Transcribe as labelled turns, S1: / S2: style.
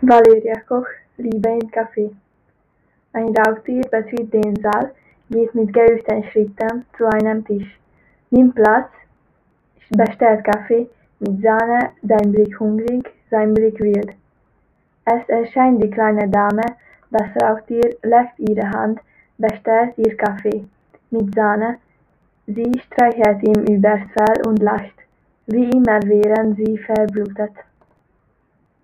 S1: Valeria Koch Liebe im Café Ein Raubtier betritt den Saal, geht mit geübten Schritten zu einem Tisch, nimmt Platz, bestellt Kaffee mit Sahne, sein Blick hungrig, sein Blick wild. Es erscheint die kleine Dame, das Raubtier legt ihre Hand, bestellt ihr Kaffee mit Sahne, sie streichelt ihm übers Fell und lacht, wie immer wären sie verblutet.